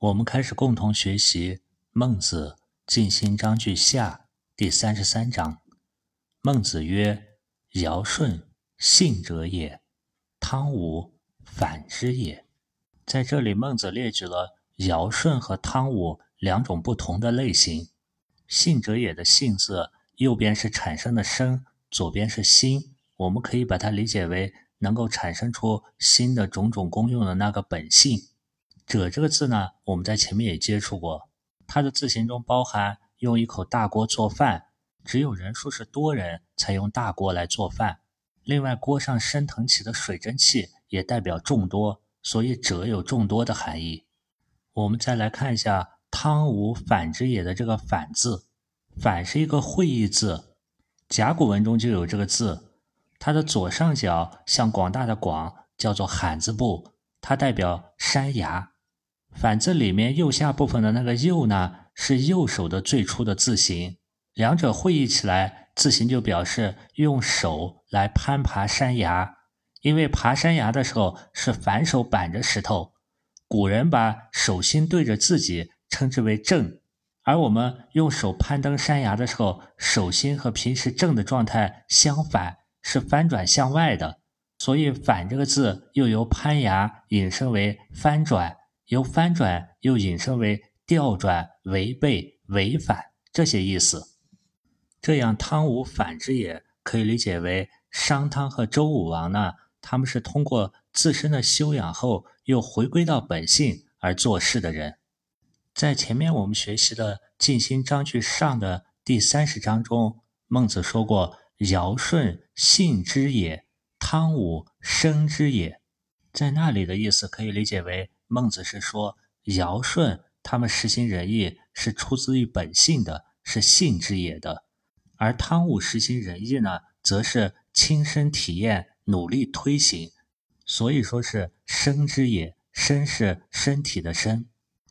我们开始共同学习《孟子尽心章句下》第三十三章。孟子曰：“尧舜，信者也；汤武，反之也。”在这里，孟子列举了尧舜和汤武两种不同的类型。信者也的“信”字，右边是产生的生，左边是心，我们可以把它理解为能够产生出新的种种功用的那个本性。者这个字呢，我们在前面也接触过，它的字形中包含用一口大锅做饭，只有人数是多人才用大锅来做饭。另外，锅上升腾起的水蒸气也代表众多，所以者有众多的含义。我们再来看一下汤武反之也的这个反字，反是一个会意字，甲骨文中就有这个字，它的左上角像广大的广，叫做罕字部，它代表山崖。反字里面右下部分的那个右呢，是右手的最初的字形，两者会意起来，字形就表示用手来攀爬山崖。因为爬山崖的时候是反手板着石头，古人把手心对着自己称之为正，而我们用手攀登山崖的时候，手心和平时正的状态相反，是翻转向外的，所以反这个字又由攀崖引申为翻转。由翻转又引申为调转、违背、违反这些意思，这样汤武反之也可以理解为商汤和周武王呢，他们是通过自身的修养后又回归到本性而做事的人。在前面我们学习的《尽心章句上》的第三十章中，孟子说过：“尧舜信之也，汤武生之也。”在那里的意思可以理解为。孟子是说，尧舜他们实行仁义是出自于本性的，是性之也的；而汤武实行仁义呢，则是亲身体验、努力推行，所以说是生之也。生是身体的生。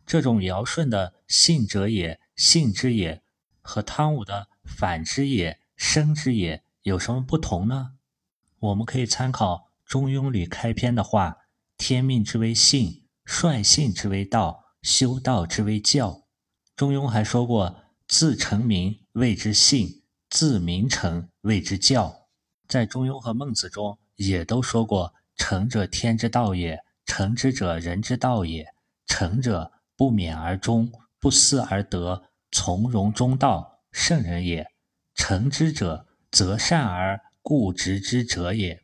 这种尧舜的信者也、性之也，和汤武的反之也、生之也有什么不同呢？我们可以参考《中庸》里开篇的话：“天命之为性。”率性之为道，修道之为教。中庸还说过：“自成名谓之性，自名成谓之教。”在中庸和孟子中也都说过：“成者天之道也，成之者人之道也。成者不勉而终，不思而得，从容中道，圣人也。成之者，则善而固执之者也。”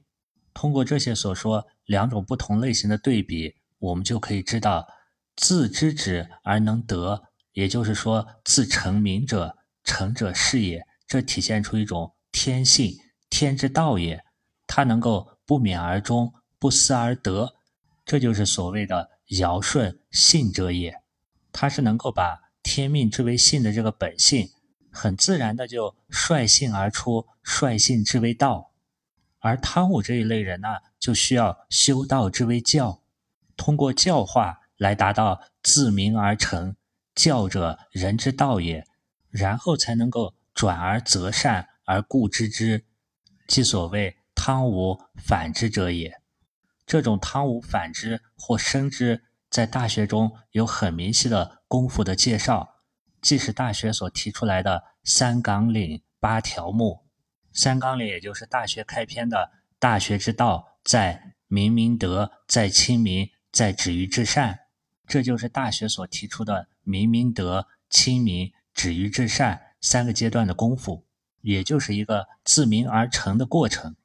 通过这些所说两种不同类型的对比。我们就可以知道，自知止而能得，也就是说，自成名者，成者是也。这体现出一种天性，天之道也。他能够不勉而终，不思而得，这就是所谓的尧舜信者也。他是能够把天命之为性的这个本性，很自然的就率性而出，率性之为道。而汤武这一类人呢，就需要修道之为教。通过教化来达到自明而成，教者人之道也，然后才能够转而择善而固知之，即所谓汤武反之者也。这种汤武反之或生之，在大学中有很明晰的功夫的介绍，即是大学所提出来的三纲领八条目。三纲领也就是大学开篇的“大学之道，在明明德，在亲民”。在止于至善，这就是大学所提出的明明德、亲民、止于至善三个阶段的功夫，也就是一个自明而成的过程。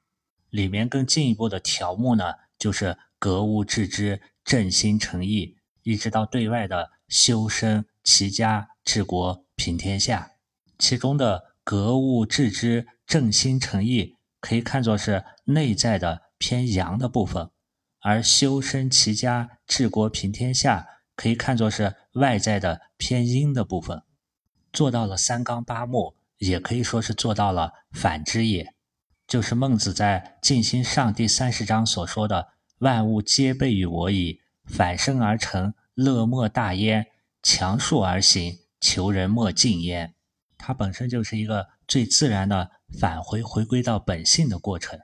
里面更进一步的条目呢，就是格物致知、正心诚意，一直到对外的修身齐家治国平天下。其中的格物致知、正心诚意，可以看作是内在的偏阳的部分。而修身齐家治国平天下，可以看作是外在的偏阴的部分，做到了三纲八目，也可以说是做到了反之也，就是孟子在《尽心上》第三十章所说的“万物皆备于我矣，反生而成，乐莫大焉；强数而行，求人莫近焉。”它本身就是一个最自然的返回、回归到本性的过程。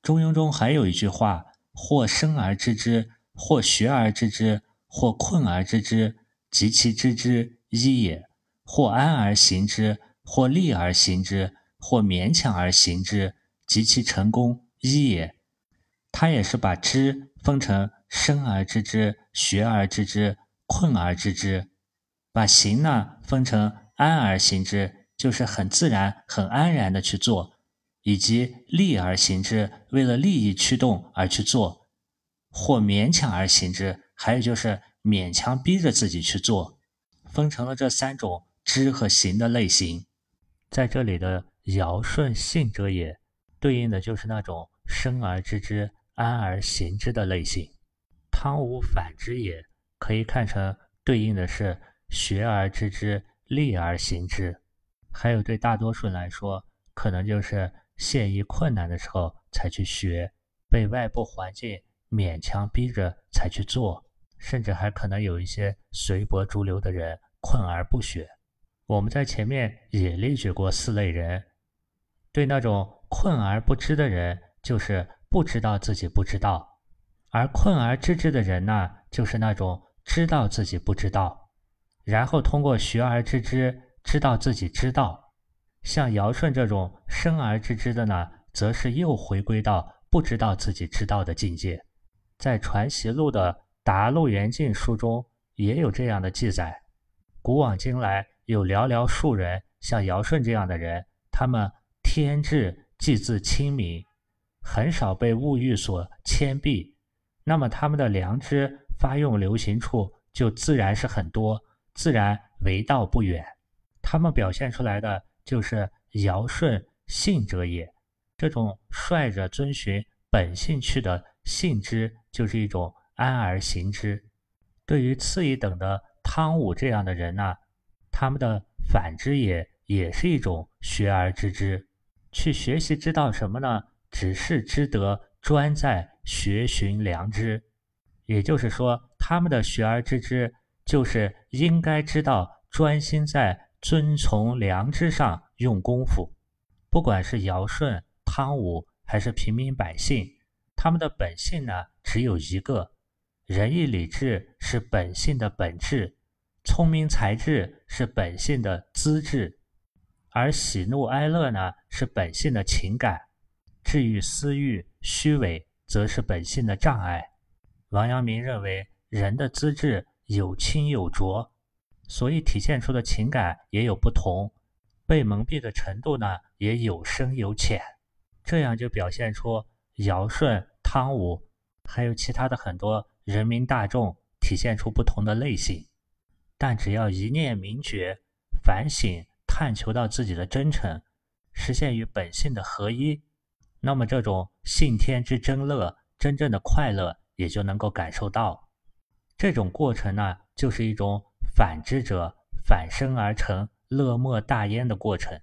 中庸中还有一句话。或生而知之，或学而知之，或困而知之，及其知之一也；或安而行之，或利而行之，或勉强而行之，及其成功一也。他也是把知分成生而知之、学而知之、困而知之，把行呢分成安而行之，就是很自然、很安然的去做，以及利而行之，为了利益驱动而去做，或勉强而行之，还有就是勉强逼着自己去做，分成了这三种知和行的类型。在这里的尧舜信者也，对应的就是那种生而知之。安而行之的类型，汤武反之也，可以看成对应的是学而知之，利而行之。还有对大多数人来说，可能就是陷于困难的时候才去学，被外部环境勉强逼着才去做，甚至还可能有一些随波逐流的人困而不学。我们在前面也列举过四类人，对那种困而不知的人，就是。不知道自己不知道，而困而知之的人呢，就是那种知道自己不知道，然后通过学而知之，知道自己知道。像尧舜这种生而知之的呢，则是又回归到不知道自己知道的境界。在《传习录》的《答录元镜》书中也有这样的记载。古往今来，有寥寥数人像尧舜这样的人，他们天智，既自清明。很少被物欲所牵蔽，那么他们的良知发用流行处就自然是很多，自然为道不远。他们表现出来的就是尧舜性者也，这种率着遵循本性去的性之，就是一种安而行之。对于次一等的汤武这样的人呢，他们的反之也，也是一种学而知之，去学习知道什么呢？只是知得专在学寻良知，也就是说，他们的学而知之，就是应该知道专心在遵从良知上用功夫。不管是尧舜、汤武，还是平民百姓，他们的本性呢，只有一个：仁义礼智是本性的本质，聪明才智是本性的资质，而喜怒哀乐呢，是本性的情感。至于私欲、虚伪，则是本性的障碍。王阳明认为，人的资质有清有浊，所以体现出的情感也有不同，被蒙蔽的程度呢也有深有浅。这样就表现出尧舜、汤武，还有其他的很多人民大众体现出不同的类型。但只要一念明觉，反省探求到自己的真诚，实现与本性的合一。那么，这种信天之真乐，真正的快乐也就能够感受到。这种过程呢，就是一种反之者反生而成乐莫大焉的过程。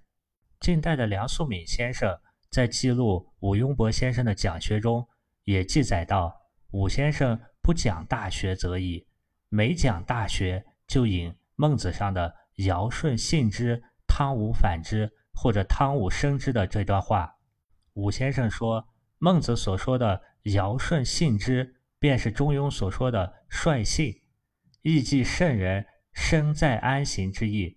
近代的梁漱溟先生在记录武庸伯先生的讲学中，也记载到，武先生不讲大学则已，每讲大学就引孟子上的“尧舜信之，汤武反之”或者“汤武生之”的这段话。武先生说：“孟子所说的‘尧舜信之’，便是中庸所说的‘率性’，亦即圣人生在安行之意。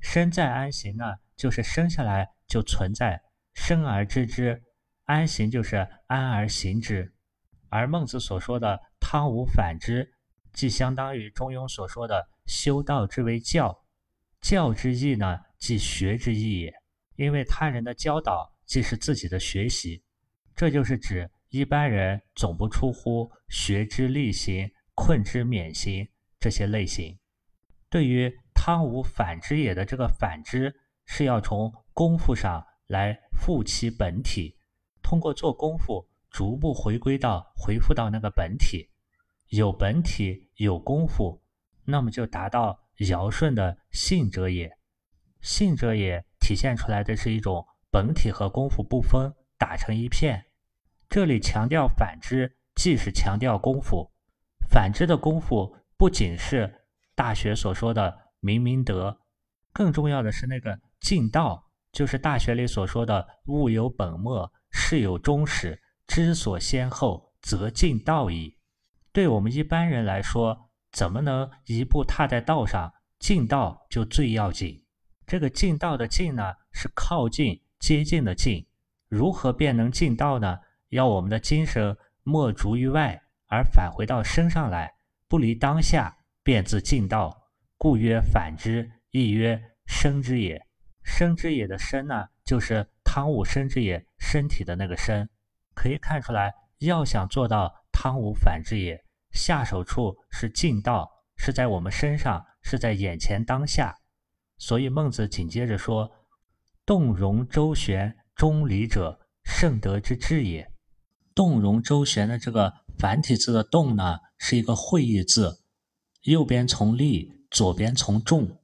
生在安行呢，就是生下来就存在，生而知之；安行就是安而行之。而孟子所说的‘汤无反之’，即相当于中庸所说的‘修道之为教’。教之意呢，即学之意也，因为他人的教导。”既是自己的学习，这就是指一般人总不出乎学之力行、困之免行这些类型。对于汤武反之也的这个反之，是要从功夫上来复其本体，通过做功夫逐步回归到回复到那个本体，有本体有功夫，那么就达到尧舜的信者也。信者也体现出来的是一种。本体和功夫不分，打成一片。这里强调反之，既是强调功夫。反之的功夫不仅是《大学》所说的明明德，更重要的是那个尽道，就是《大学》里所说的物有本末，事有终始，知所先后，则尽道矣。对我们一般人来说，怎么能一步踏在道上？尽道就最要紧。这个尽道的尽呢，是靠近、接近的近。如何便能尽道呢？要我们的精神莫逐于外，而返回到身上来，不离当下，便自尽道。故曰反之，亦曰生之也。生之也的生呢，就是汤武生之也，身体的那个生。可以看出来，要想做到汤武反之也，下手处是近道。是在我们身上，是在眼前当下，所以孟子紧接着说：“动容周旋，中离者，圣德之至也。”动容周旋的这个繁体字的“动”呢，是一个会意字，右边从力，左边从重，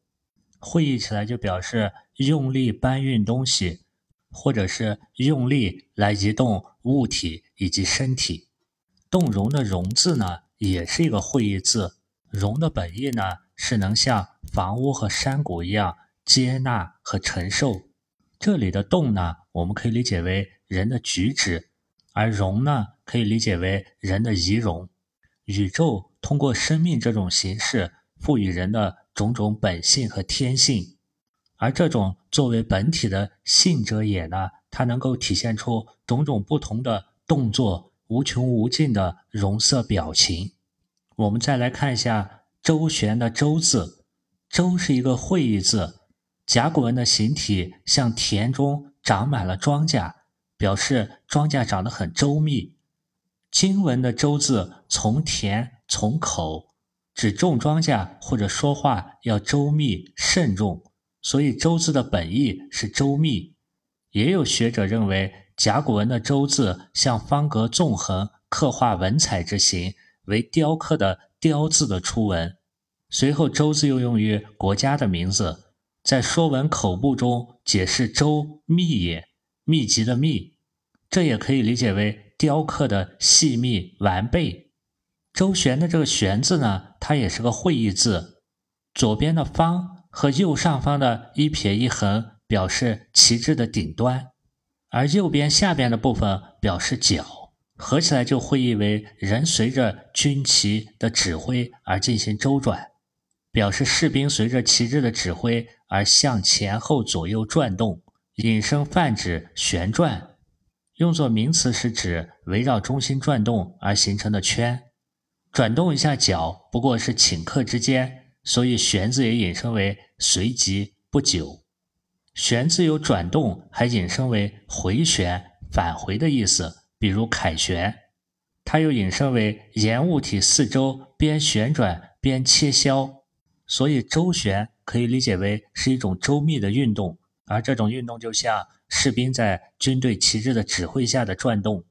会意起来就表示用力搬运东西，或者是用力来移动物体以及身体。动容的“容”字呢，也是一个会意字。容的本意呢，是能像房屋和山谷一样接纳和承受。这里的动呢，我们可以理解为人的举止，而容呢，可以理解为人的仪容。宇宙通过生命这种形式，赋予人的种种本性和天性，而这种作为本体的性者也呢，它能够体现出种种不同的动作，无穷无尽的容色表情。我们再来看一下“周旋”的“周”字，“周”是一个会意字。甲骨文的形体像田中长满了庄稼，表示庄稼长得很周密。金文的“周”字从田从口，指种庄稼或者说话要周密慎重，所以“周”字的本意是周密。也有学者认为，甲骨文的“周”字像方格纵横，刻画文采之形。为雕刻的“雕”字的初文，随后“周”字又用于国家的名字，在《说文口部》中解释“周密也”，密集的密，这也可以理解为雕刻的细密完备。周旋的这个“旋”字呢，它也是个会意字，左边的“方”和右上方的一撇一横表示旗帜的顶端，而右边下边的部分表示角。合起来就会意为人随着军旗的指挥而进行周转，表示士兵随着旗帜的指挥而向前后左右转动，引申泛指旋转。用作名词是指围绕中心转动而形成的圈。转动一下脚不过是顷刻之间，所以旋字也引申为随即不久。旋字有转动，还引申为回旋返回的意思。比如凯旋，它又引申为沿物体四周边旋转边切削，所以周旋可以理解为是一种周密的运动，而这种运动就像士兵在军队旗帜的指挥下的转动。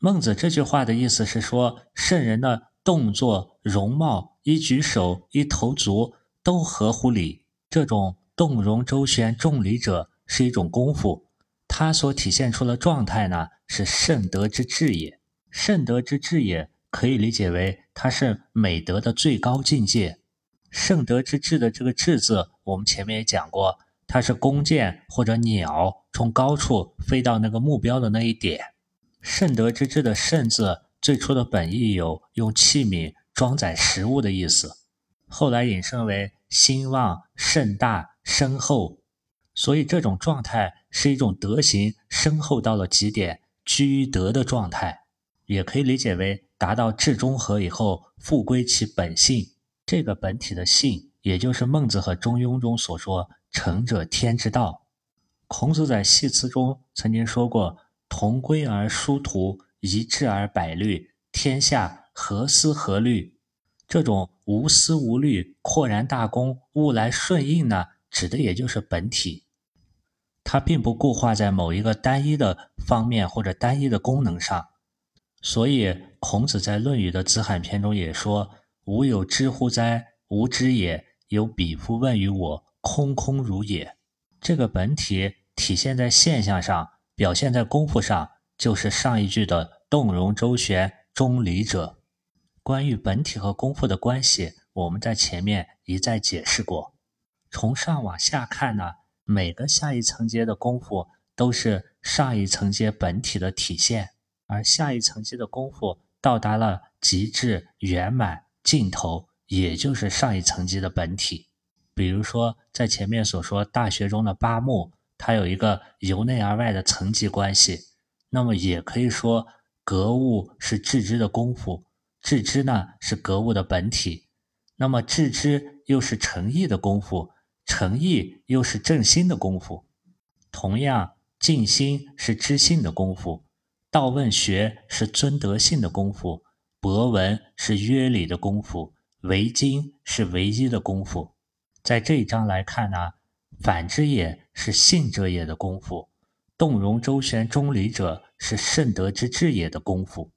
孟子这句话的意思是说，圣人的动作、容貌、一举手、一投足都合乎礼，这种动容周旋重礼者是一种功夫。它所体现出的状态呢，是圣德之至也。圣德之至也，可以理解为它是美德的最高境界。圣德之至的这个至字，我们前面也讲过，它是弓箭或者鸟从高处飞到那个目标的那一点。圣德之治的圣字，最初的本意有用器皿装载食物的意思，后来引申为兴旺、盛大、深厚。所以这种状态是一种德行深厚到了极点、居于德的状态，也可以理解为达到至中和以后复归其本性。这个本体的性，也就是孟子和中庸中所说“成者天之道”。孔子在系辞中曾经说过：“同归而殊途，一致而百虑，天下何思何虑？”这种无思无虑、阔然大公、物来顺应呢，指的也就是本体。它并不固化在某一个单一的方面或者单一的功能上，所以孔子在《论语》的子罕篇中也说：“吾有知乎哉？吾知也。有彼夫问于我，空空如也。”这个本体体现在现象上，表现在功夫上，就是上一句的“动容周旋，中离者”。关于本体和功夫的关系，我们在前面一再解释过。从上往下看呢？每个下一层阶的功夫都是上一层阶本体的体现，而下一层阶的功夫到达了极致圆满尽头，也就是上一层级的本体。比如说，在前面所说大学中的八目，它有一个由内而外的层级关系。那么也可以说，格物是致知的功夫，致知呢是格物的本体。那么致知又是诚意的功夫，诚意又是正心的功夫。同样，静心是知性的功夫，道问学是尊德性的功夫，博文是约礼的功夫，为经是唯一的功夫。在这一章来看呢，反之也是信者也的功夫。动容周旋中离者是圣德之至也的功夫。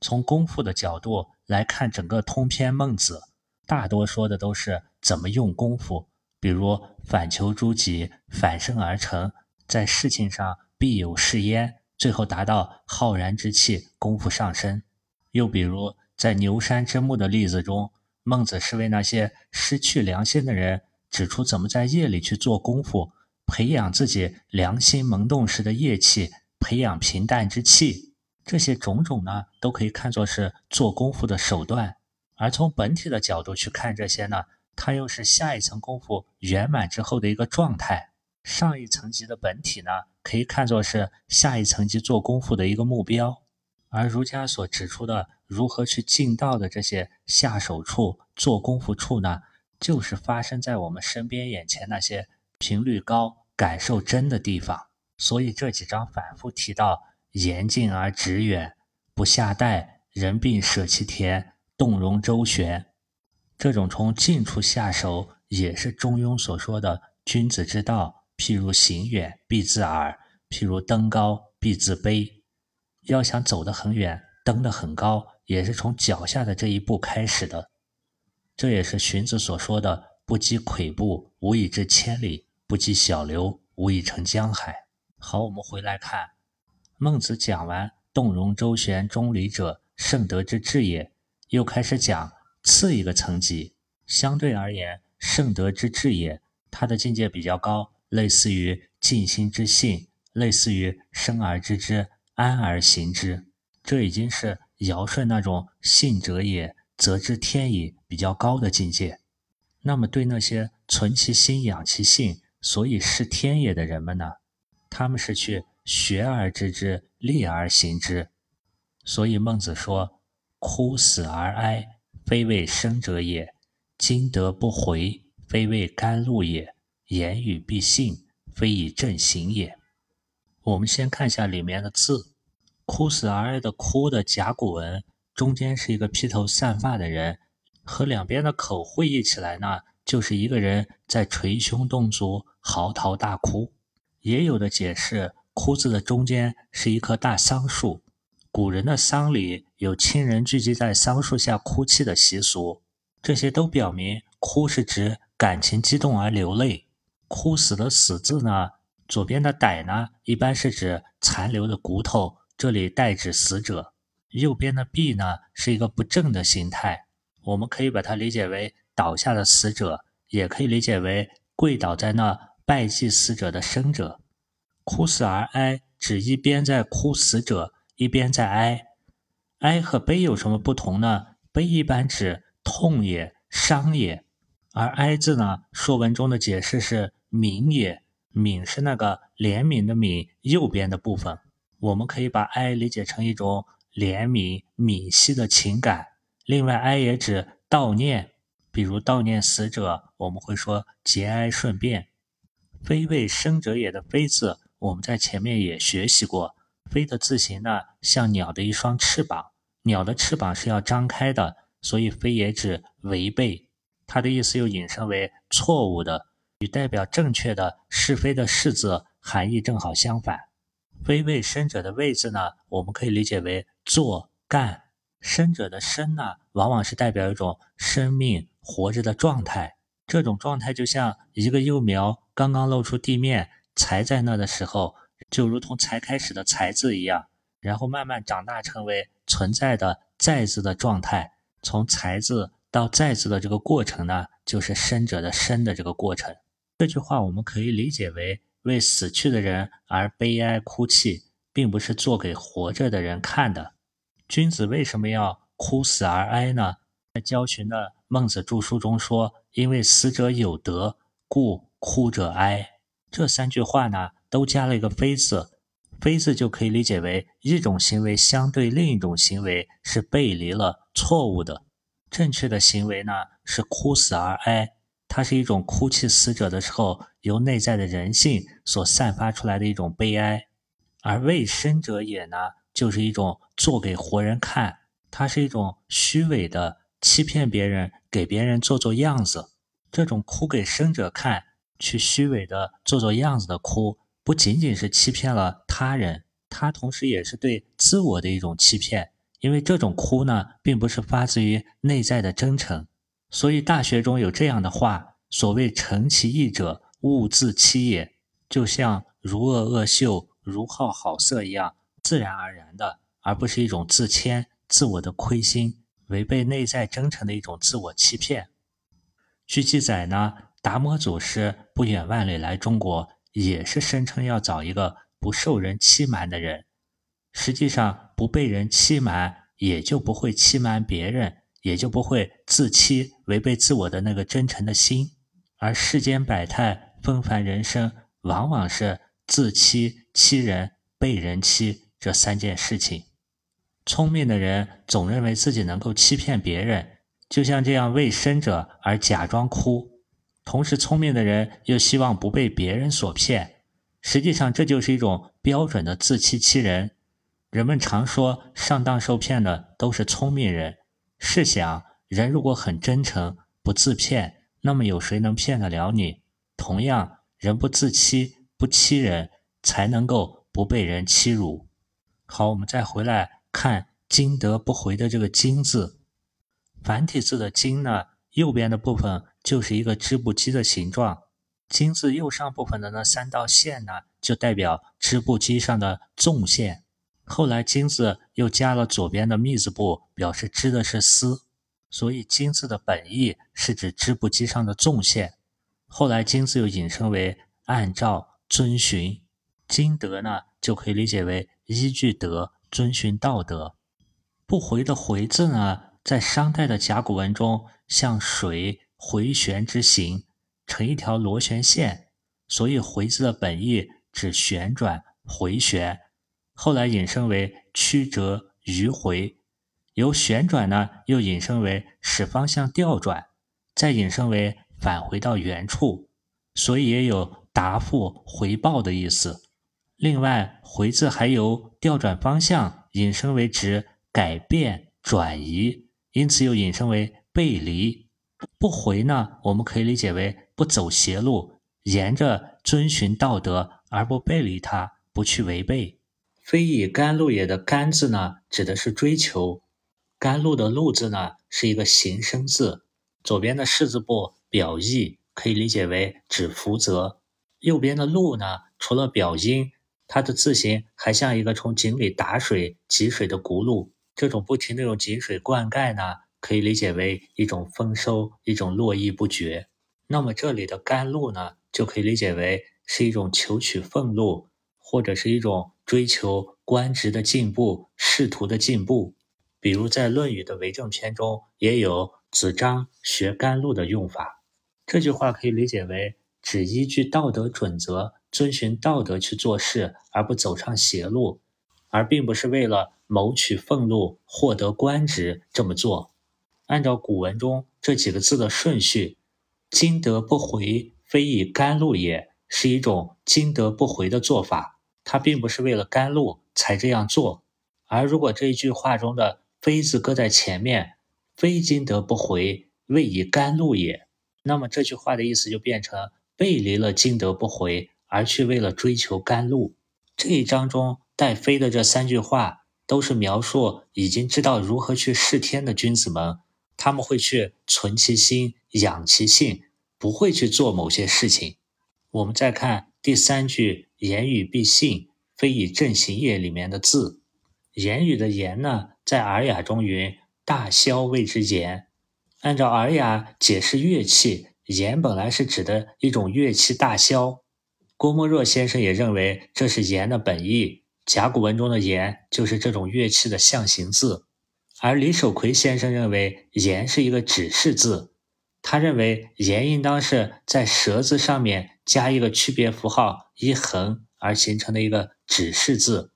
从功夫的角度来看，整个通篇《孟子》大多说的都是怎么用功夫，比如反求诸己，反身而成，在事情上必有是焉，最后达到浩然之气，功夫上升。又比如在牛山之木的例子中，孟子是为那些失去良心的人指出怎么在夜里去做功夫。培养自己良心萌动时的业气，培养平淡之气，这些种种呢，都可以看作是做功夫的手段。而从本体的角度去看这些呢，它又是下一层功夫圆满之后的一个状态。上一层级的本体呢，可以看作是下一层级做功夫的一个目标。而儒家所指出的如何去进道的这些下手处、做功夫处呢，就是发生在我们身边眼前那些。频率高、感受真的地方，所以这几章反复提到“言近而直远，不下带，人病舍其田，动容周旋”。这种从近处下手，也是中庸所说的“君子之道，譬如行远，必自耳；譬如登高，必自卑”。要想走得很远、登得很高，也是从脚下的这一步开始的。这也是荀子所说的“不积跬步，无以至千里”。不积小流，无以成江海。好，我们回来看孟子讲完“动容周旋，中离者，圣德之至也”，又开始讲次一个层级。相对而言，圣德之至也，它的境界比较高，类似于尽心之性，类似于生而知之，安而行之。这已经是尧舜那种信者也，则知天矣比较高的境界。那么，对那些存其心、养其性。所以是天也的人们呢，他们是去学而知之，立而行之。所以孟子说：“哭死而哀，非为生者也；今德不回，非为甘露也；言语必信，非以正行也。”我们先看一下里面的字，“哭死而哀”的“哭”的甲骨文中间是一个披头散发的人，和两边的口会意起来呢。就是一个人在捶胸顿足、嚎啕大哭。也有的解释，哭字的中间是一棵大桑树。古人的丧礼有亲人聚集在桑树下哭泣的习俗，这些都表明哭是指感情激动而流泪。哭死的死字呢，左边的歹呢，一般是指残留的骨头，这里代指死者；右边的毙呢，是一个不正的形态，我们可以把它理解为。倒下的死者，也可以理解为跪倒在那拜祭死者的生者。哭死而哀，指一边在哭死者，一边在哀。哀和悲有什么不同呢？悲一般指痛也、伤也，而哀字呢，《说文》中的解释是悯也。悯是那个怜悯的悯，右边的部分。我们可以把哀理解成一种怜悯、悯惜的情感。另外，哀也指悼念。比如悼念死者，我们会说节哀顺变。非为生者也的“非”字，我们在前面也学习过。飞的字形呢，像鸟的一双翅膀。鸟的翅膀是要张开的，所以飞也指违背。它的意思又引申为错误的，与代表正确的是非的“是”字含义正好相反。非为生者的“为”字呢，我们可以理解为做干。生者的“生”呢，往往是代表一种生命。活着的状态，这种状态就像一个幼苗刚刚露出地面，才在那的时候，就如同才开始的“才”字一样，然后慢慢长大成为存在的“在”字的状态。从“才”字到“在”字的这个过程呢，就是生者的“生”的这个过程。这句话我们可以理解为为死去的人而悲哀哭泣，并不是做给活着的人看的。君子为什么要哭死而哀呢？在焦循的《孟子注书》中说：“因为死者有德，故哭者哀。”这三句话呢，都加了一个“非”字，“非”字就可以理解为一种行为相对另一种行为是背离了、错误的。正确的行为呢，是哭死而哀，它是一种哭泣死者的时候由内在的人性所散发出来的一种悲哀。而为生者也呢，就是一种做给活人看，它是一种虚伪的欺骗别人，给别人做做样子。这种哭给生者看，去虚伪的做做样子的哭，不仅仅是欺骗了他人，他同时也是对自我的一种欺骗。因为这种哭呢，并不是发自于内在的真诚，所以《大学》中有这样的话：“所谓诚其意者，勿自欺也。”就像如恶恶秀。如好好色一样自然而然的，而不是一种自谦、自我的亏心，违背内在真诚的一种自我欺骗。据记载呢，达摩祖师不远万里来中国，也是声称要找一个不受人欺瞒的人。实际上，不被人欺瞒，也就不会欺瞒别人，也就不会自欺，违背自我的那个真诚的心。而世间百态、纷繁人生，往往是。自欺欺人、被人欺这三件事情，聪明的人总认为自己能够欺骗别人，就像这样为生者而假装哭；同时，聪明的人又希望不被别人所骗。实际上，这就是一种标准的自欺欺人。人们常说上当受骗的都是聪明人。试想，人如果很真诚、不自骗，那么有谁能骗得了你？同样，人不自欺。不欺人，才能够不被人欺辱。好，我们再回来看“金德不回”的这个“金”字，繁体字的“金”呢，右边的部分就是一个织布机的形状。“金”字右上部分的那三道线呢，就代表织布机上的纵线。后来“金”字又加了左边的“密”字部，表示织的是丝，所以“金”字的本意是指织布机上的纵线。后来“金”字又引申为按照。遵循经德呢，就可以理解为依据德遵循道德。不回的回字呢，在商代的甲骨文中像水回旋之形，成一条螺旋线，所以回字的本意指旋转回旋。后来引申为曲折迂回，由旋转呢又引申为使方向调转，再引申为返回到原处，所以也有。答复回报的意思。另外，回字还有调转方向，引申为指改变、转移，因此又引申为背离。不回呢，我们可以理解为不走邪路，沿着遵循道德而不背离它，不去违背。非以甘露也的甘字呢，指的是追求；甘露的露字呢，是一个形声字。左边的士字部表意，可以理解为指福泽。右边的路呢，除了表音，它的字形还像一个从井里打水汲水的轱辘。这种不停的用井水灌溉呢，可以理解为一种丰收，一种络绎不绝。那么这里的甘露呢，就可以理解为是一种求取俸禄，或者是一种追求官职的进步、仕途的进步。比如在《论语》的为政篇中，也有子张学甘露的用法。这句话可以理解为。只依据道德准则，遵循道德去做事，而不走上邪路，而并不是为了谋取俸禄、获得官职这么做。按照古文中这几个字的顺序，“今德不回，非以甘露也”，是一种今德不回的做法。他并不是为了甘露才这样做。而如果这一句话中的“非”字搁在前面，“非今德不回，未以甘露也”，那么这句话的意思就变成。背离了今德不回，而去为了追求甘露。这一章中带“飞”的这三句话，都是描述已经知道如何去事天的君子们，他们会去存其心、养其性，不会去做某些事情。我们再看第三句“言语必信，非以正行也”里面的字，“言语”的“言”呢，在《尔雅》中云：“大箫谓之言。”按照《尔雅》解释乐器。言本来是指的一种乐器大箫，郭沫若先生也认为这是言的本意。甲骨文中的言就是这种乐器的象形字，而李守奎先生认为言是一个指示字，他认为言应当是在舌字上面加一个区别符号一横而形成的一个指示字。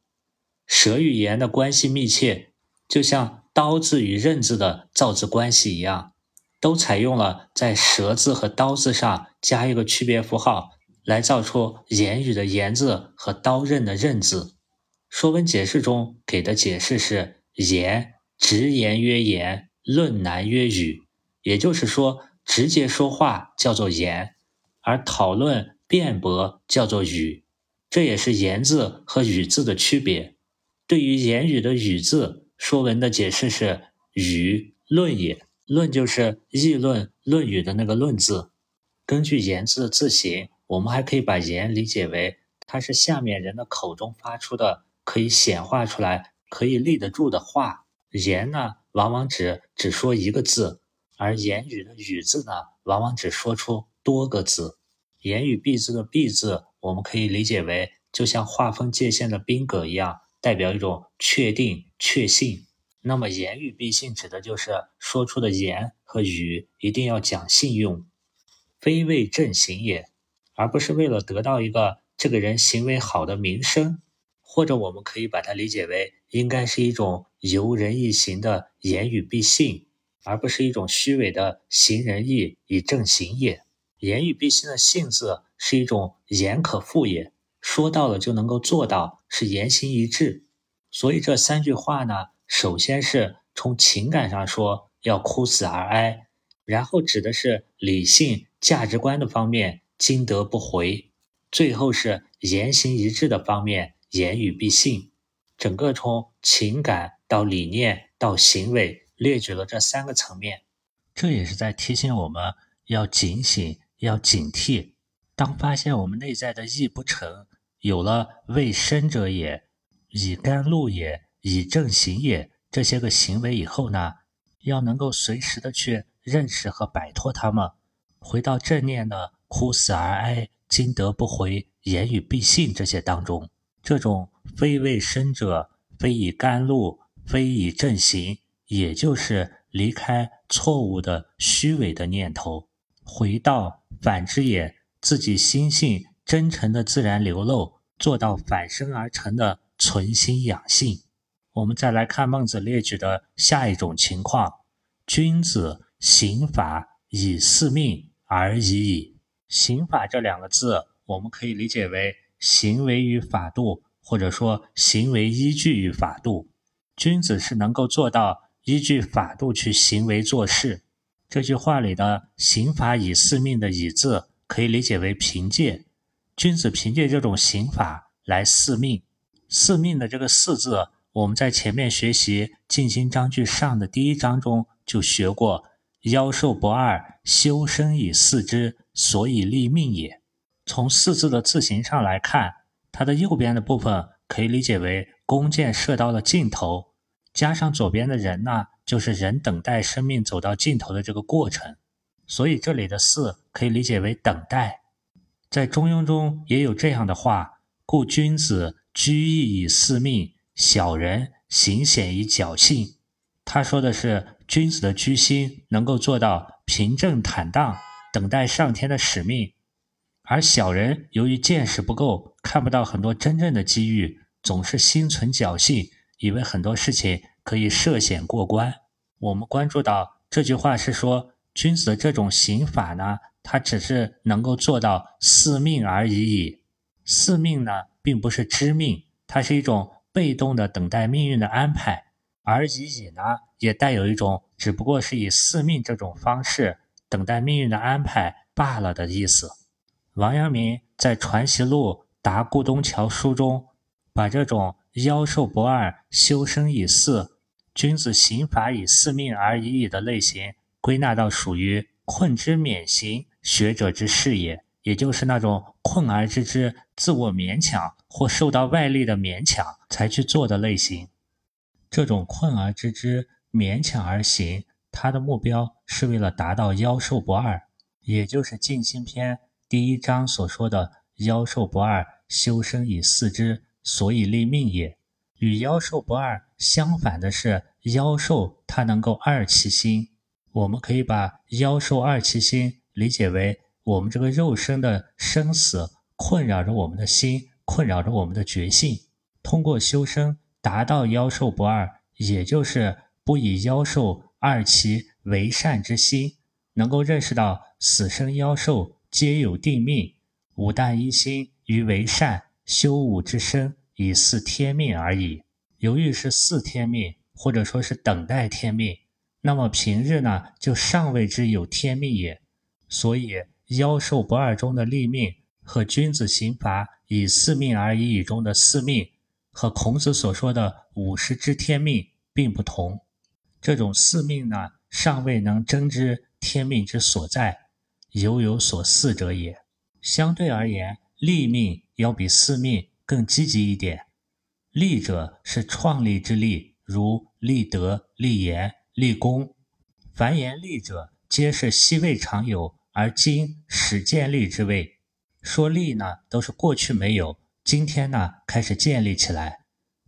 舌与言的关系密切，就像刀字与刃字的造字关系一样，都采用了在舌字和刀字上加一个区别符号，来造出言语的言字和刀刃的刃字。说文解释中给的解释是：言，直言曰言，论难曰语。也就是说，直接说话叫做言，而讨论辩驳叫做语。这也是言字和语字的区别。对于言语的语字，说文的解释是语论也。论就是议论、论语的那个论字。根据言字的字形，我们还可以把言理解为它是下面人的口中发出的，可以显化出来、可以立得住的话。言呢，往往只只说一个字，而言语的语字呢，往往只说出多个字。言语必字的必字，我们可以理解为就像划分界限的宾格一样。代表一种确定、确信。那么言语必信，指的就是说出的言和语一定要讲信用，非为正行也，而不是为了得到一个这个人行为好的名声。或者我们可以把它理解为，应该是一种由人义行的言语必信，而不是一种虚伪的行仁义以正行也。言语必信的信字是一种言可复也。说到了就能够做到，是言行一致。所以这三句话呢，首先是从情感上说要哭死而哀，然后指的是理性价值观的方面经得不回，最后是言行一致的方面言语必信。整个从情感到理念到行为，列举了这三个层面。这也是在提醒我们要警醒，要警惕。当发现我们内在的意不成。有了为生者也，以甘露也，以正行也这些个行为以后呢，要能够随时的去认识和摆脱他们，回到正念的哭死而哀、今得不回、言语必信这些当中。这种非为生者，非以甘露，非以正行，也就是离开错误的虚伪的念头，回到反之也，自己心性。真诚的自然流露，做到反生而成的存心养性。我们再来看孟子列举的下一种情况：君子行法以四命而已矣。刑法这两个字，我们可以理解为行为与法度，或者说行为依据与法度。君子是能够做到依据法度去行为做事。这句话里的“刑法以四命”的“以”字，可以理解为凭借。君子凭借这种刑法来四命，四命的这个“四”字，我们在前面学习《静心章句上》的第一章中就学过：“妖兽不二，修身以四之，所以立命也。”从“四”字的字形上来看，它的右边的部分可以理解为弓箭射到了尽头，加上左边的人呢，就是人等待生命走到尽头的这个过程，所以这里的“四”可以理解为等待。在《中庸》中也有这样的话：“故君子居易以四命，小人行险以侥幸。”他说的是君子的居心能够做到平正坦荡，等待上天的使命；而小人由于见识不够，看不到很多真正的机遇，总是心存侥幸，以为很多事情可以涉险过关。我们关注到这句话是说君子的这种刑法呢？他只是能够做到四命而已矣。四命呢，并不是知命，它是一种被动的等待命运的安排；而已矣呢，也带有一种只不过是以四命这种方式等待命运的安排罢了的意思。王阳明在《传习录·答顾东桥书》中，把这种妖兽不二、修身以四、君子行法以四命而已矣的类型，归纳到属于困之免行。学者之事也，也就是那种困而知之、自我勉强或受到外力的勉强才去做的类型。这种困而知之、勉强而行，他的目标是为了达到妖兽不二，也就是《静心篇》第一章所说的“妖兽不二，修身以四之，所以立命也”。与妖兽不二相反的是妖兽它能够二其心，我们可以把妖兽二其心理解为我们这个肉身的生死困扰着我们的心，困扰着我们的觉性。通过修身达到妖兽不二，也就是不以妖兽二其为善之心，能够认识到死生妖兽皆有定命，吾但一心于为善，修吾之身以祀天命而已。由于是祀天命，或者说是等待天命，那么平日呢就尚未知有天命也。所以妖兽不二中的立命和君子刑罚以四命而已中的四命，和孔子所说的五十知天命并不同。这种四命呢，尚未能真知天命之所在，犹有所似者也。相对而言，立命要比四命更积极一点。立者是创立之立，如立德、立言、立功。凡言立者，皆是昔未常有，而今始建立之谓。说立呢，都是过去没有，今天呢开始建立起来。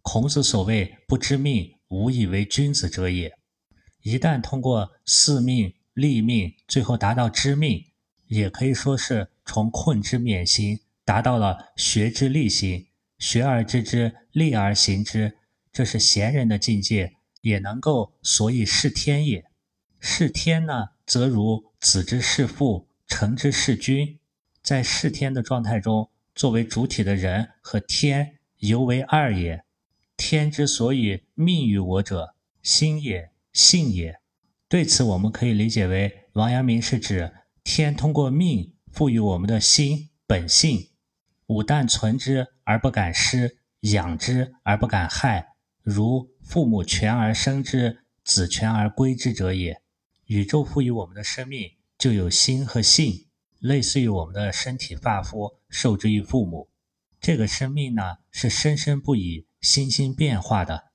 孔子所谓“不知命，无以为君子者也”。一旦通过四命、立命，最后达到知命，也可以说是从困之免心，达到了学之立心。学而知之，立而行之，这是贤人的境界，也能够所以事天也。事天呢，则如子之事父，臣之事君。在事天的状态中，作为主体的人和天犹为二也。天之所以命于我者，心也，性也。对此，我们可以理解为，王阳明是指天通过命赋予我们的心本性。吾但存之而不敢失，养之而不敢害，如父母全而生之，子全而归之者也。宇宙赋予我们的生命就有心和性，类似于我们的身体发肤受之于父母。这个生命呢是生生不已、心心变化的，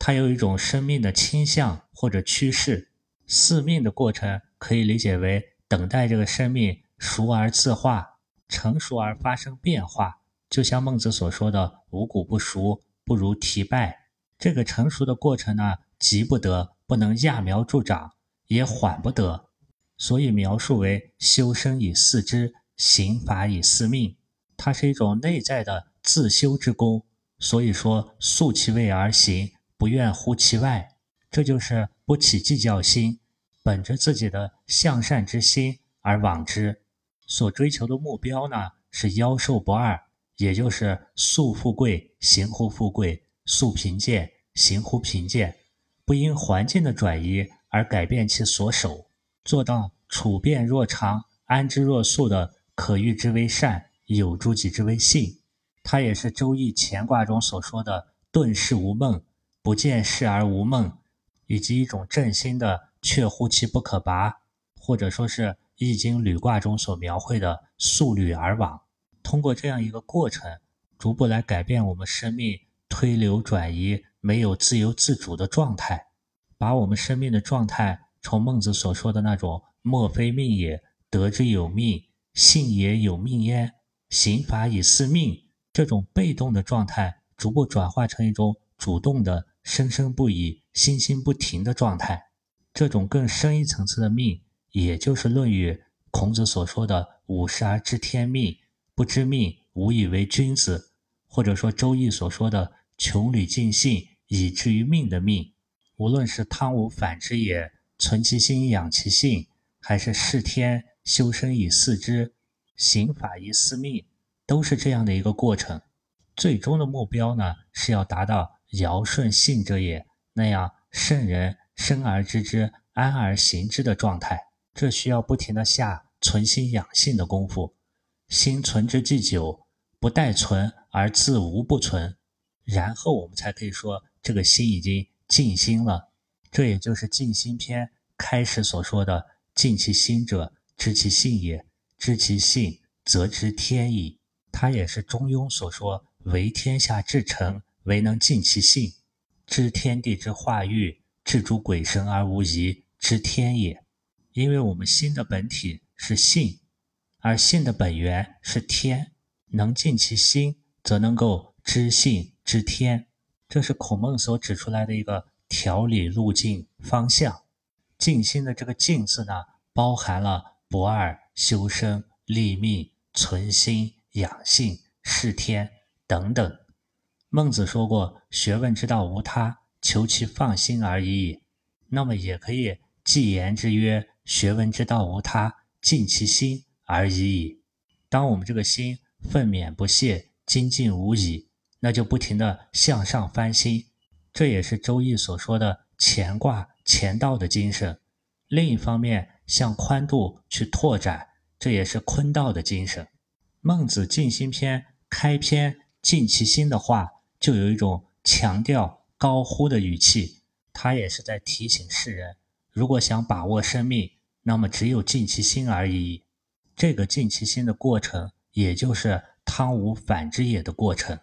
它有一种生命的倾向或者趋势。四命的过程可以理解为等待这个生命熟而自化。成熟而发生变化，就像孟子所说的“五谷不熟，不如蹄败”。这个成熟的过程呢，急不得，不能揠苗助长，也缓不得，所以描述为修身以四之，刑法以四命。它是一种内在的自修之功。所以说，素其位而行，不愿乎其外。这就是不起计较心，本着自己的向善之心而往之。所追求的目标呢，是妖兽不二，也就是速富贵行乎富贵，速贫贱行乎贫贱，不因环境的转移而改变其所守，做到处变若常，安之若素的可欲之为善，有诸己之为信。它也是《周易》乾卦中所说的“顿世无梦，不见事而无梦”，以及一种正心的“却乎其不可拔”，或者说是。易经履卦中所描绘的速履而往，通过这样一个过程，逐步来改变我们生命推流转移没有自由自主的状态，把我们生命的状态从孟子所说的那种莫非命也，得之有命，信也有命焉，刑法以四命这种被动的状态，逐步转化成一种主动的生生不已、心心不停的状态。这种更深一层次的命。也就是《论语》孔子所说的“五十而知天命，不知命，无以为君子”，或者说《周易》所说的“穷理尽性，以至于命”的命，无论是汤武反之也，存其心，养其性，还是视天修身以四之，行法以四命，都是这样的一个过程。最终的目标呢，是要达到尧舜信者也那样圣人生而知之，安而行之的状态。这需要不停的下存心养性的功夫，心存之既久，不待存而自无不存，然后我们才可以说这个心已经静心了。这也就是《静心篇》开始所说的“静其心者，知其性也；知其性，则知天矣。”它也是《中庸》所说“为天下至诚，唯能尽其性，知天地之化育，治诸鬼神而无疑，知天也。”因为我们心的本体是性，而性的本源是天，能尽其心，则能够知性知天。这是孔孟所指出来的一个条理、路径、方向。静心的这个“静”字呢，包含了不二、修身、立命、存心、养性、事天等等。孟子说过：“学问之道无他，求其放心而已矣。”那么也可以继言之曰：“学问之道无他，尽其心而已矣。”当我们这个心奋勉不懈、精进无已，那就不停的向上翻新。这也是《周易》所说的“乾卦乾道”的精神。另一方面，向宽度去拓展，这也是坤道的精神。孟子《静心篇》开篇“尽其心”的话。就有一种强调、高呼的语气，他也是在提醒世人：如果想把握生命，那么只有尽其心而已。这个尽其心的过程，也就是汤无反之也的过程。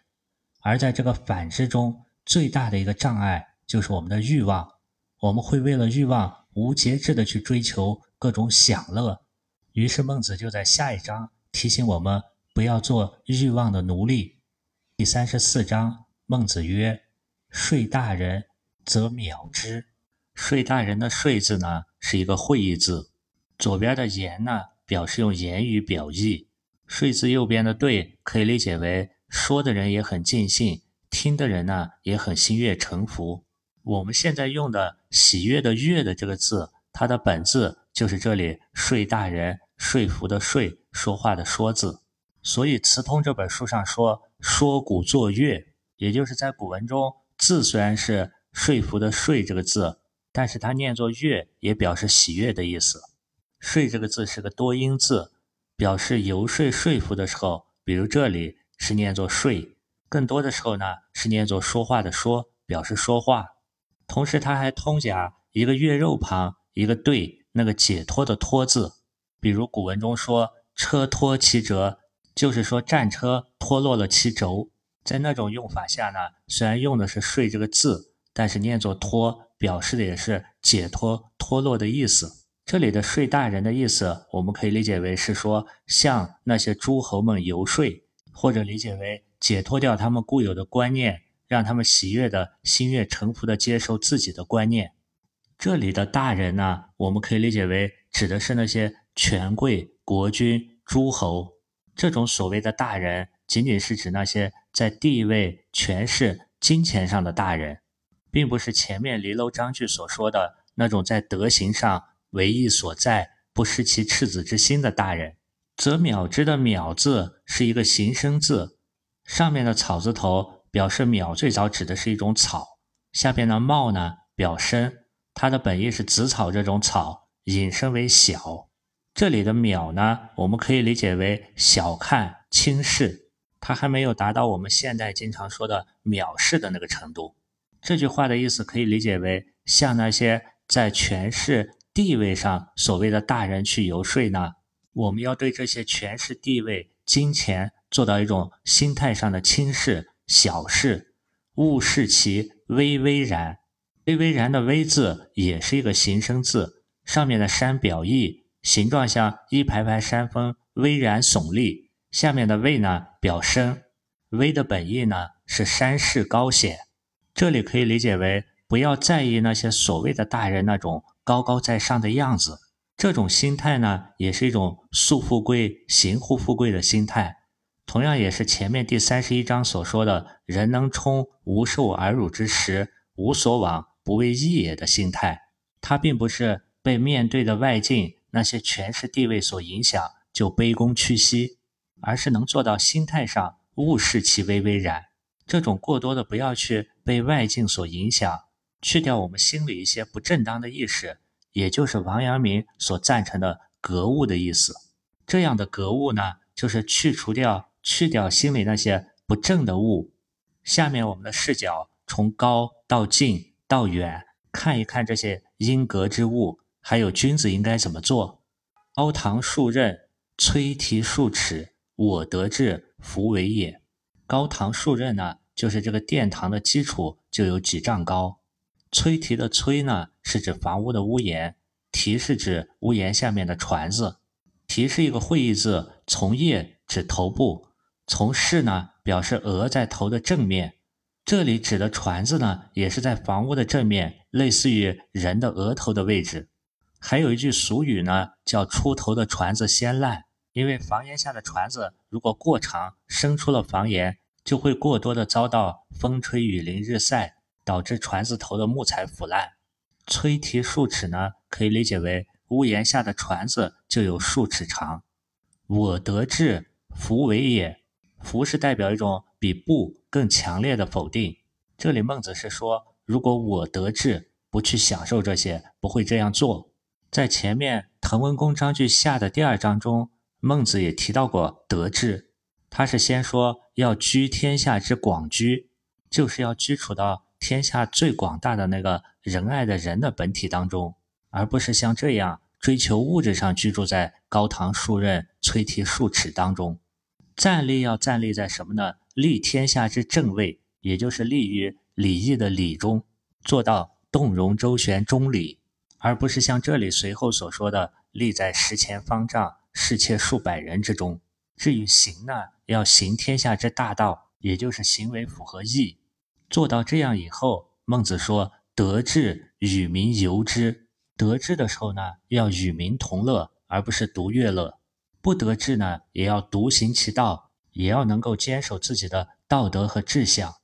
而在这个反之中，最大的一个障碍就是我们的欲望。我们会为了欲望无节制的去追求各种享乐。于是孟子就在下一章提醒我们，不要做欲望的奴隶。第三十四章。孟子曰：“税大人，则藐之。”税大人的“税”字呢，是一个会意字。左边的“言”呢，表示用言语表意。税字右边的“对”，可以理解为说的人也很尽兴，听的人呢也很心悦诚服。我们现在用的“喜悦”的“悦”的这个字，它的本字就是这里“税大人”说服的“说”说话的“说”字。所以《词通》这本书上说：“说古作乐。”也就是在古文中，字虽然是“说服”的“说”这个字，但是它念作“悦”，也表示喜悦的意思。“说”这个字是个多音字，表示游说、说服的时候，比如这里是念作“说”，更多的时候呢是念作说话的“说”，表示说话。同时，它还通假一个月肉旁一个对那个解脱的“脱”字，比如古文中说“车脱其辙”，就是说战车脱落了其轴。在那种用法下呢，虽然用的是“睡”这个字，但是念作“脱”，表示的也是解脱、脱落的意思。这里的“睡大人”的意思，我们可以理解为是说向那些诸侯们游说，或者理解为解脱掉他们固有的观念，让他们喜悦的心悦诚服的接受自己的观念。这里的大人呢，我们可以理解为指的是那些权贵、国君、诸侯。这种所谓的大人。仅仅是指那些在地位、权势、金钱上的大人，并不是前面离楼章句所说的那种在德行上唯义所在、不失其赤子之心的大人。则藐之的藐字是一个形声字，上面的草字头表示藐，最早指的是一种草；下边的茂呢表身，它的本意是紫草这种草，引申为小。这里的藐呢，我们可以理解为小看、轻视。他还没有达到我们现代经常说的藐视的那个程度。这句话的意思可以理解为，向那些在权势地位上所谓的大人去游说呢？我们要对这些权势地位、金钱做到一种心态上的轻视、小视，勿视其微微然。微微然的微字也是一个形声字，上面的山表意，形状像一排排山峰，巍然耸立。下面的巍呢，表深，威的本意呢是山势高险，这里可以理解为不要在意那些所谓的大人那种高高在上的样子，这种心态呢也是一种素富贵、行乎富贵的心态，同样也是前面第三十一章所说的人能充无受而辱之时，无所往不为义也的心态，他并不是被面对的外境那些权势地位所影响就卑躬屈膝。而是能做到心态上勿视其微微然，这种过多的不要去被外境所影响，去掉我们心里一些不正当的意识，也就是王阳明所赞成的格物的意思。这样的格物呢，就是去除掉、去掉心里那些不正的物。下面我们的视角从高到近到远，看一看这些阴格之物，还有君子应该怎么做。高堂数仞，摧蹄数尺。我得志，弗为也。高堂数仞呢，就是这个殿堂的基础就有几丈高。崔提的崔呢，是指房屋的屋檐；提是指屋檐下面的船子。提是一个会意字，从叶指头部，从视呢表示额在头的正面。这里指的船子呢，也是在房屋的正面，类似于人的额头的位置。还有一句俗语呢，叫“出头的船子先烂”，因为房檐下的船子如果过长，伸出了房檐，就会过多的遭到风吹雨淋日晒，导致船子头的木材腐烂。摧提数尺呢，可以理解为屋檐下的船子就有数尺长。我得志，弗为也。弗是代表一种比不更强烈的否定。这里孟子是说，如果我得志，不去享受这些，不会这样做。在前面《滕文公章句下》的第二章中，孟子也提到过德治。他是先说要居天下之广居，就是要居处到天下最广大的那个仁爱的人的本体当中，而不是像这样追求物质上居住在高堂数仞、摧提数尺当中。站立要站立在什么呢？立天下之正位，也就是立于礼义的礼中，做到动容周旋中礼。而不是像这里随后所说的立在十前方丈、侍妾数百人之中。至于行呢，要行天下之大道，也就是行为符合义。做到这样以后，孟子说：“得志与民由之。”得志的时候呢，要与民同乐，而不是独乐乐；不得志呢，也要独行其道，也要能够坚守自己的道德和志向。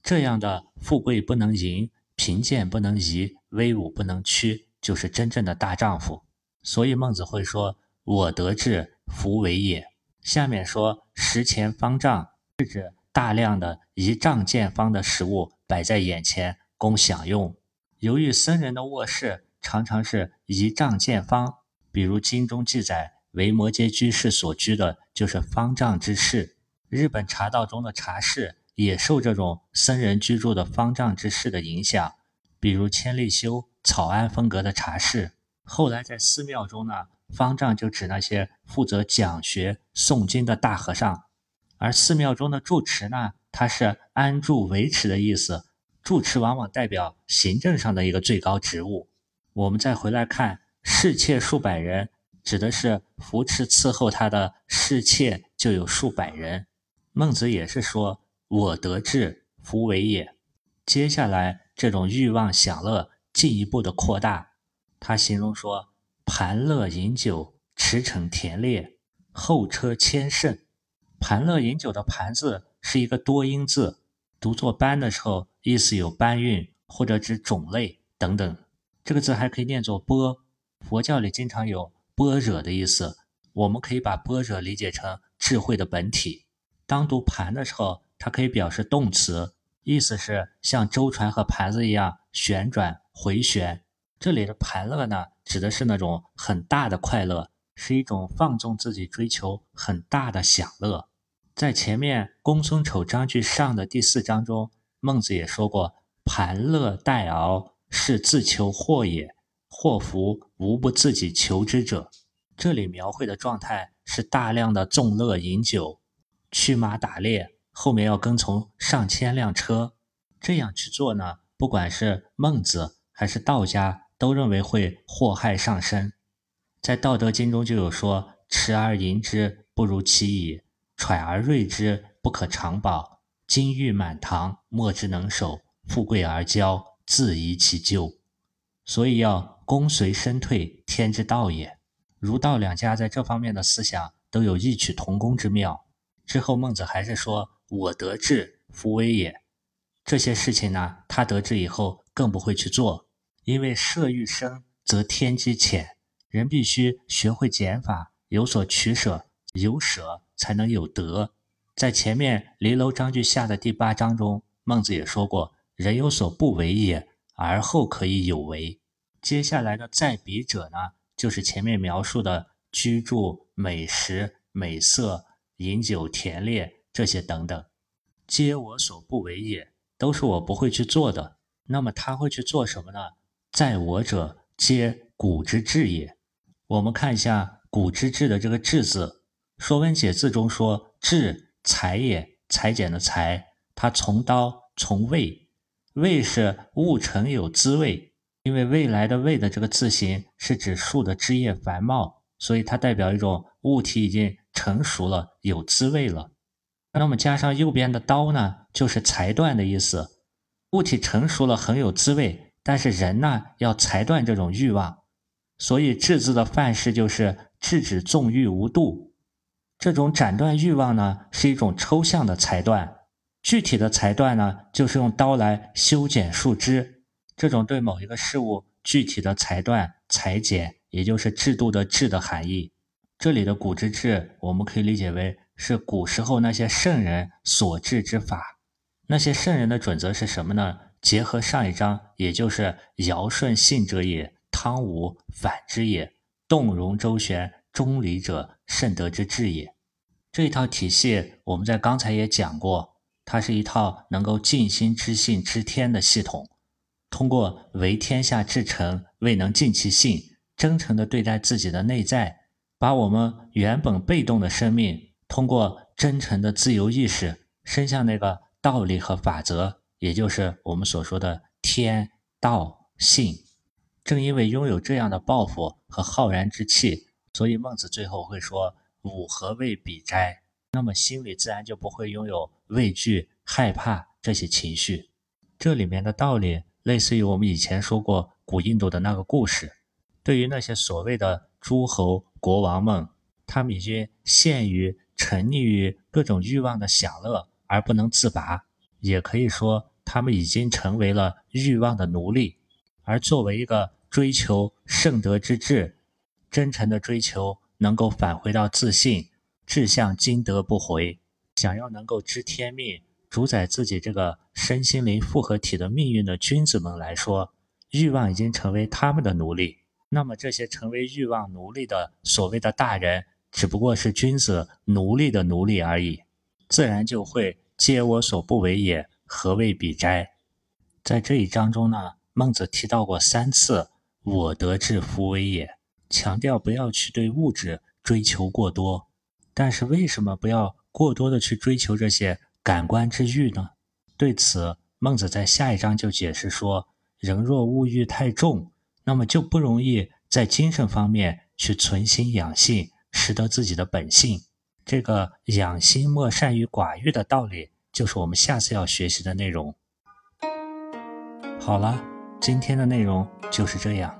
这样的富贵不能淫，贫贱不能移，威武不能屈。就是真正的大丈夫，所以孟子会说：“我得志，弗为也。”下面说“食前方丈”，是指大量的一丈见方的食物摆在眼前供享用。由于僧人的卧室常常是一丈见方，比如经中记载，维摩诘居士所居的就是方丈之室。日本茶道中的茶室也受这种僧人居住的方丈之室的影响，比如千利休。草庵风格的茶室，后来在寺庙中呢，方丈就指那些负责讲学诵经的大和尚，而寺庙中的住持呢，它是安住维持的意思，住持往往代表行政上的一个最高职务。我们再回来看侍妾数百人，指的是扶持伺候他的侍妾就有数百人。孟子也是说：“我得志，弗为也。”接下来这种欲望享乐。进一步的扩大，他形容说：“盘乐饮酒，驰骋田猎，后车千乘。”盘乐饮酒的“盘”字是一个多音字，读作“班”的时候，意思有搬运或者指种类等等。这个字还可以念作“波”，佛教里经常有般若的意思。我们可以把般若理解成智慧的本体。当读“盘”的时候，它可以表示动词，意思是像舟船和盘子一样旋转。回旋，这里的盘乐呢，指的是那种很大的快乐，是一种放纵自己、追求很大的享乐。在前面《公孙丑章句上》的第四章中，孟子也说过：“盘乐待敖，是自求祸也。祸福无不自己求之者。”这里描绘的状态是大量的纵乐饮酒、驱马打猎，后面要跟从上千辆车。这样去做呢，不管是孟子。还是道家都认为会祸害上身，在《道德经》中就有说：“持而盈之，不如其已；揣而锐之，不可长保。金玉满堂，莫之能守；富贵而骄，自遗其咎。”所以要功随身退，天之道也。儒道两家在这方面的思想都有异曲同工之妙。之后孟子还是说：“我得志，弗为也。”这些事情呢，他得志以后更不会去做。因为色欲生，则天机浅。人必须学会减法，有所取舍，有舍才能有得。在前面《离楼章句下》的第八章中，孟子也说过：“人有所不为也，而后可以有为。”接下来的在彼者呢，就是前面描述的居住、美食、美色、饮酒、田猎这些等等，皆我所不为也，都是我不会去做的。那么他会去做什么呢？在我者，皆古之至也。我们看一下“古之至”的这个“至”字，《说文解字》中说：“至，裁也，裁剪的裁。它从刀，从味，味是物成有滋味。因为未来的“未”的这个字形是指树的枝叶繁茂，所以它代表一种物体已经成熟了，有滋味了。那么加上右边的刀呢，就是裁断的意思。物体成熟了很有滋味，但是人呢要裁断这种欲望，所以制字的范式就是制止纵欲无度。这种斩断欲望呢是一种抽象的裁断，具体的裁断呢就是用刀来修剪树枝。这种对某一个事物具体的裁断、裁剪，也就是制度的“制”的含义。这里的古之制，我们可以理解为是古时候那些圣人所制之法。那些圣人的准则是什么呢？结合上一章，也就是尧舜信者也，汤武反之也，动容周旋中离者，慎德之治也。这一套体系，我们在刚才也讲过，它是一套能够尽心知性知天的系统。通过为天下至诚，未能尽其性，真诚地对待自己的内在。把我们原本被动的生命，通过真诚的自由意识，伸向那个道理和法则，也就是我们所说的天道性。正因为拥有这样的抱负和浩然之气，所以孟子最后会说：“吾何谓比哉？”那么心里自然就不会拥有畏惧、害怕这些情绪。这里面的道理，类似于我们以前说过古印度的那个故事。对于那些所谓的诸侯，国王们，他们已经陷于沉溺于各种欲望的享乐而不能自拔，也可以说，他们已经成为了欲望的奴隶。而作为一个追求圣德之志、真诚的追求，能够返回到自信、志向今德不回，想要能够知天命、主宰自己这个身心灵复合体的命运的君子们来说，欲望已经成为他们的奴隶。那么这些成为欲望奴隶的所谓的大人，只不过是君子奴隶的奴隶而已，自然就会皆我所不为也。何谓比哉？在这一章中呢，孟子提到过三次“我得志弗为也”，强调不要去对物质追求过多。但是为什么不要过多的去追求这些感官之欲呢？对此，孟子在下一章就解释说：“人若物欲太重。”那么就不容易在精神方面去存心养性，识得自己的本性。这个养心莫善于寡欲的道理，就是我们下次要学习的内容。好了，今天的内容就是这样。